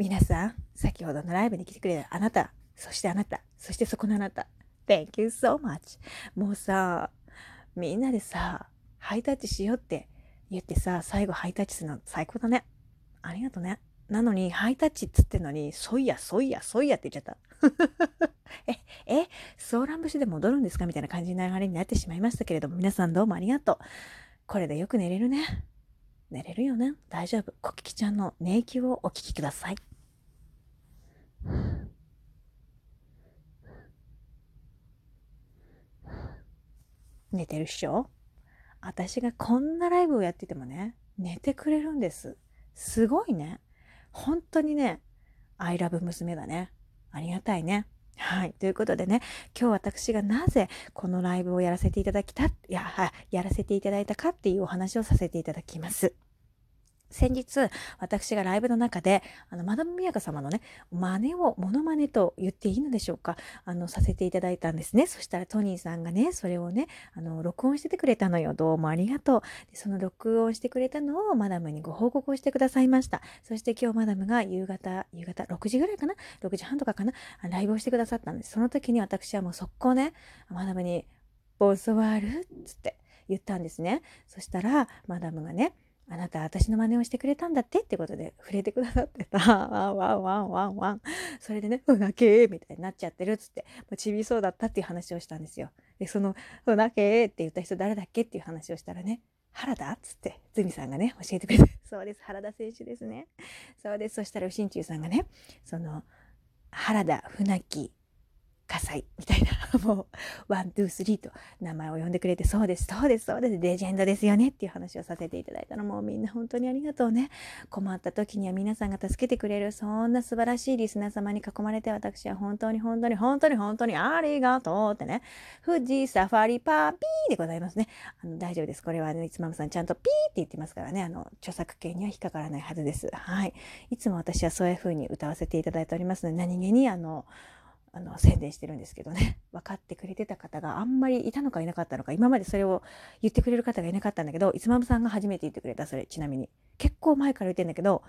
皆さん、先ほどのライブに来てくれたあなた、そしてあなた、そしてそこのあなた、Thank you so much. もうさ、みんなでさ、ハイタッチしようって言ってさ、最後ハイタッチするの最高だね。ありがとね。なのに、ハイタッチっつってんのに、そいや、そいや、そいやって言っちゃった。え、え、ソーラン節で戻るんですか？みたいな感じの流れになってしまいましたけれども、皆さんどうもありがとう。これでよく寝れるね。寝れるよね。大丈夫。コキキちゃんの寝息をお聞きください。寝てるっしょ？私がこんなライブをやっててもね、寝てくれるんです。すごいね。本当にね、アイラブ娘だね。ありがたいね。はい。ということでね、今日私がなぜこのライブをやらせていただきた、いや、やらせていただいたかっていうお話をさせていただきます。先日、私がライブの中で、あの、マダムミヤカ様のね、真似を、モノマネと言っていいのでしょうか、あの、させていただいたんですね。そしたらトニーさんがね、それをね、あの、録音しててくれたのよ。どうもありがとう。でその録音してくれたのをマダムにご報告をしてくださいました。そして今日マダムが夕方、夕方6時ぐらいかな ?6 時半とかかな？ライブをしてくださったんです。その時に私はもう速攻ね、マダムに、ボスワール？つって言ったんですね。そしたら、マダムがね、あなた私の真似をしてくれたんだってってことで触れてくださってた。ワ ンワンワンワンワン。それでね、うなけーみたいになっちゃってるっつって、もうちびそうだったっていう話をしたんですよ。で、その、うなけーって言った人誰だっけっていう話をしたらね、原田っつって、ズミさんがね、教えてくれて、そうです、原田選手ですね。そうです。そしたら、新中さんがね、その、原田船木葛西みたいな、もう、ワン、ツー、スリーと名前を呼んでくれて、そうです、そうです、そうです、レジェンドですよねっていう話をさせていただいたのもみんな本当にありがとうね。困った時には皆さんが助けてくれる、そんな素晴らしいリスナー様に囲まれて私は本当に本当に本当に本当にありがとうってね。富士サファリパーピーでございますね。あの、大丈夫です。これはね、いつまむさんちゃんとピーって言ってますからね、あの、著作権には引っかからないはずです。はい。いつも私はそういう風に歌わせていただいておりますので、何気にあの、あの宣伝してるんですけどね。分かってくれてた方があんまりいたのかいなかったのか今までそれを言ってくれる方がいなかったんだけどいつまむさんが初めて言ってくれたそれちなみに。結構前から言ってんだけど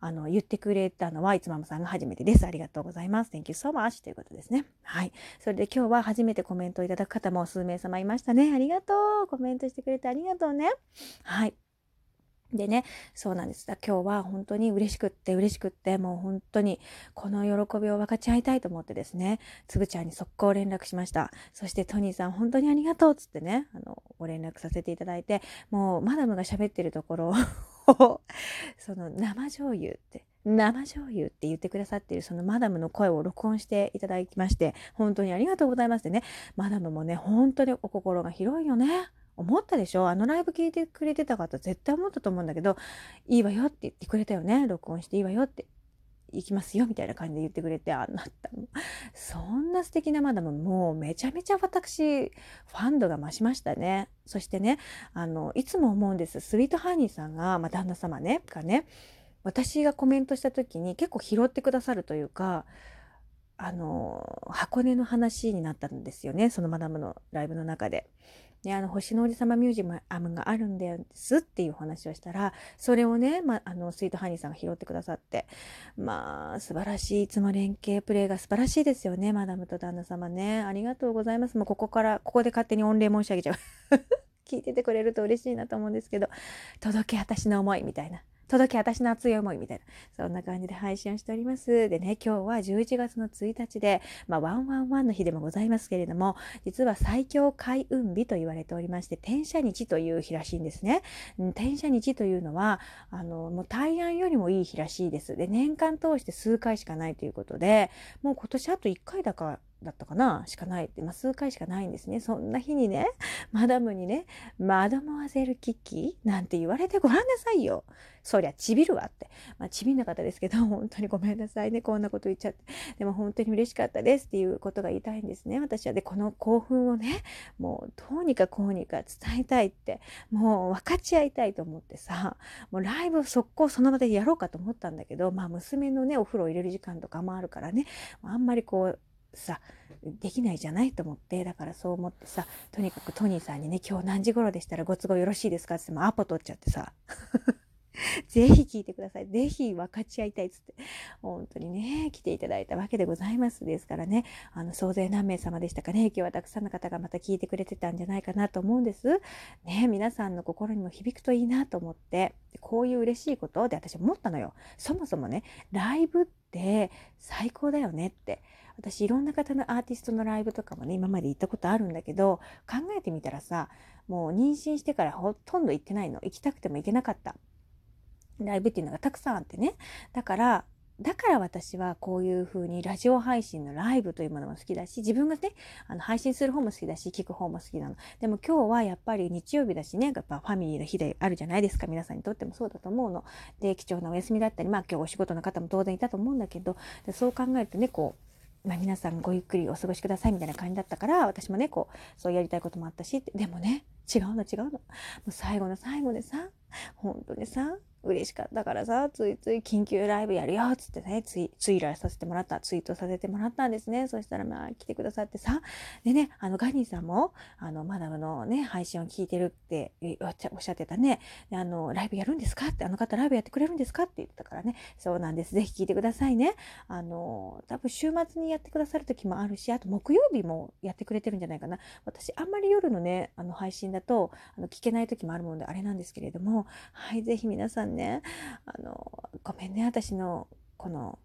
あの言ってくれたのはいつまむさんが初めてです。ありがとうございます。Thank you so much ということですね。はい。それで今日は初めてコメントをいただく方も数名様いましたね。ありがとう。コメントしてくれてありがとうね。はい。でね、そうなんです。今日は本当に嬉しくって嬉しくって、もう本当にこの喜びを分かち合いたいと思ってですね、つぶちゃんに速攻連絡しました。そしてトニーさん本当にありがとうっつってね、あの、ご連絡させていただいて、もうマダムが喋ってるところを その生醤油って、生醤油って言ってくださっているそのマダムの声を録音していただきまして、本当にありがとうございますってね、マダムもね、本当にお心が広いよね。思ったでしょ？あのライブ聞いてくれてた方絶対思ったと思うんだけど、いいわよって言ってくれたよね？録音していいわよって。行きますよみたいな感じで言ってくれて、あなたも、そんな素敵なマダム、もうめちゃめちゃ私、ファンドが増しましたね。そしてね、あの、いつも思うんです。スイートハニーさんが、まあ、旦那様ね、がね、私がコメントした時に結構拾ってくださるというか、あの、箱根の話になったんですよね。そのマダムのライブの中で。ね、あの、星の王子様ミュージアムがあるんですっていう話をしたら、それをね、まあ、の、スイートハニーさんが拾ってくださって、まあ、素晴らしい、いつも連携プレーが素晴らしいですよね、マダムと旦那様ね。ありがとうございます。もうここから、ここで勝手に御礼申し上げちゃう。聞いててくれると嬉しいなと思うんですけど、届け私の思いみたいな。届け私の熱い思いみたいな。そんな感じで配信をしております。でね、今日は11月の1日で、まあ、ワンワンワンの日でもございますけれども、実は最強開運日と言われておりまして、転写日という日らしいんですね。転写日というのは、あの、もう大安よりもいい日らしいです。で、年間通して数回しかないということで、もう今年あと1回だからだったかな？しかないって、まあ、数回しかないんですね。そんな日にね、マダムにね、マダモアゼルキッキなんて言われてごらんなさいよ。そりゃちびるわって。まあ、ちびんな方ですけど、本当にごめんなさいね。こんなこと言っちゃって。でも本当に嬉しかったですっていうことが言いたいんですね。私は。で、この興奮をね、もうどうにかこうにか伝えたいって、もう分かち合いたいと思ってさ、もうライブ速攻その場でやろうかと思ったんだけど、まあ娘のね、お風呂入れる時間とかもあるからね、あんまりこう、さできないじゃないと思ってだからそう思ってさとにかくトニーさんにね今日何時頃でしたらご都合よろしいですかって言ってもアポ取っちゃってさ ぜひ聞いてください。ぜひ分かち合いたいっつって、本当にね、来ていただいたわけでございますですからね、あの、総勢何名様でしたかね、今日はたくさんの方がまた聞いてくれてたんじゃないかなと思うんです。ね、皆さんの心にも響くといいなと思って、こういう嬉しいことで私思ったのよ。そもそもね、ライブって最高だよねって。私いろんな方のアーティストのライブとかもね、今まで行ったことあるんだけど、考えてみたらさ、もう妊娠してからほとんど行ってないの。行きたくても行けなかった。ライブっていうのがたくさんあってね。だから、だから私はこういう風にラジオ配信のライブというものも好きだし、自分がね、あの配信する方も好きだし、聞く方も好きなの。でも今日はやっぱり日曜日だしね、やっぱファミリーの日であるじゃないですか。皆さんにとってもそうだと思うの。で、貴重なお休みだったり、まあ今日お仕事の方も当然いたと思うんだけど、そう考えるとね、こう、まあ、皆さんごゆっくりお過ごしくださいみたいな感じだったから、私もね、こう、そうやりたいこともあったし、でもね、違うの違うの。もう最後の最後でさ、本当にさ、嬉しかったからさ、ついつい緊急ライブやるよっつってね、ツイ、ツイラーさせてもらった、ツイートさせてもらったんですね。そしたらまあ来てくださってさ、でね、あのガニーさんも、あの、マダムのね、配信を聞いてるっておっしゃってたね。で、あの、ライブやるんですかって、あの方ライブやってくれるんですかって言ってたからね、そうなんです。ぜひ聞いてくださいね。あの、多分週末にやってくださる時もあるし、あと木曜日もやってくれてるんじゃないかな。私、あんまり夜のね、あの配信だと、あの聞けない時もあるものであれなんですけれども、はい、ぜひ皆さんね、ね。あの、ごめんね、私のこの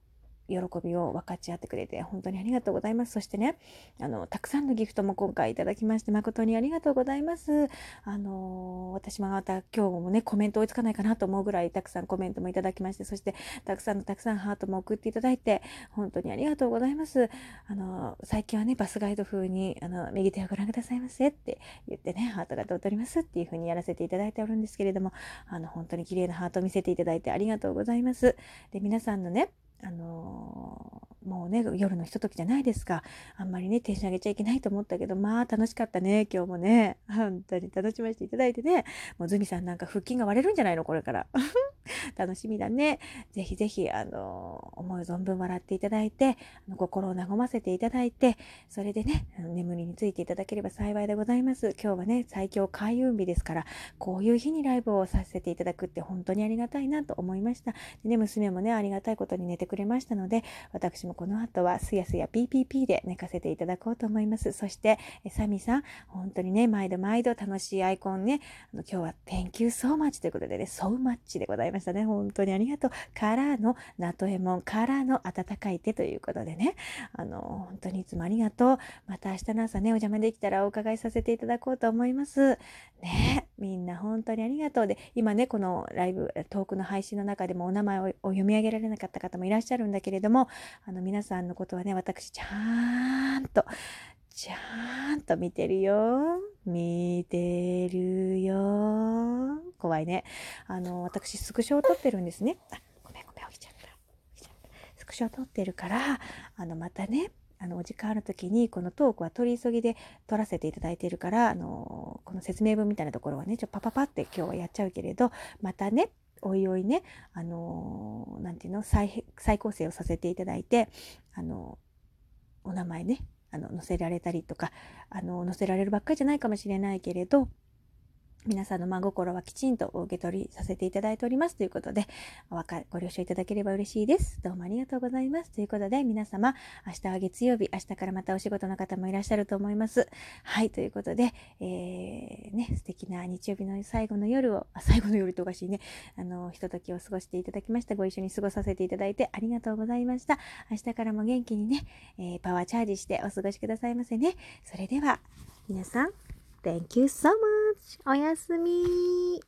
喜びを分かち合ってくれて本当にありがとうございます。そしてね、あの、たくさんのギフトも今回いただきまして誠にありがとうございます。あの、私もまた今日もね、コメント追いつかないかなと思うぐらいたくさんコメントもいただきまして、そしてたくさんのたくさんハートも送っていただいて、本当にありがとうございます。あの、最近はね、バスガイド風に、あの、右手をご覧くださいませって言ってね、ハートが通りますっていう風にやらせていただいておるんですけれども、あの、本当に綺麗なハートを見せていただいてありがとうございます。で、皆さんのね、あのー、もうね、夜のひとときじゃないですか。あんまりね、テンション上げちゃいけないと思ったけど、まあ楽しかったね、今日もね。本当に楽しませていただいてね。もうズミさんなんか腹筋が割れるんじゃないのこれから。楽しみだね。ぜひぜひ、あの、思い存分笑っていただいて、あの心を和ませていただいて、それでね、眠りについていただければ幸いでございます。今日はね、最強開運日ですから、こういう日にライブをさせていただくって本当にありがたいなと思いました。でね、娘もね、ありがたいことに寝てくれましたので、私もこの後はすやすや PPP で寝かせていただこうと思います。そして、サミさん、本当にね、毎度毎度楽しいアイコンね、あの今日は Thank you so much ということでね、so much でございましたね。本当にありがとう。からの、ナトエモンからの温かい手ということでね、あの、本当にいつもありがとう。また明日の朝ね、お邪魔できたらお伺いさせていただこうと思います。ね、みんな本当にありがとう。で、今ね、このライブ、トークの配信の中でもお名前を読み上げられなかった方もいらっしゃるんだけれども、あの、皆さんのことはね、私、ちゃんと、ちゃんと見てるよ。見てるよ。怖いね。あの、私、スクショを撮ってるんですね。あ、ごめんごめん、起きちゃった。起きちゃった。スクショを撮ってるから、あの、またね、あの、お時間ある時に、このトークは取り急ぎで撮らせていただいているから、あの、この説明文みたいなところはね、ちょっとパパパって今日はやっちゃうけれど、またね、おいおいね、あのー、なんていうの、再、再構成をさせていただいて、あの、お名前ね、あの、載せられたりとか、あの、載せられるばっかりじゃないかもしれないけれど、皆さんの真心はきちんとお受け取りさせていただいておりますということで、おご了承いただければ嬉しいです。どうもありがとうございます。ということで、皆様、明日は月曜日、明日からまたお仕事の方もいらっしゃると思います。はい、ということで、えー、ね、素敵な日曜日の最後の夜を、あ、最後の夜とおかしいね、あの、ひとときを過ごしていただきました。ご一緒に過ごさせていただいてありがとうございました。明日からも元気にね、えー、パワーチャージしてお過ごしくださいませね。それでは、皆さん、Thank you so much. おやすみ。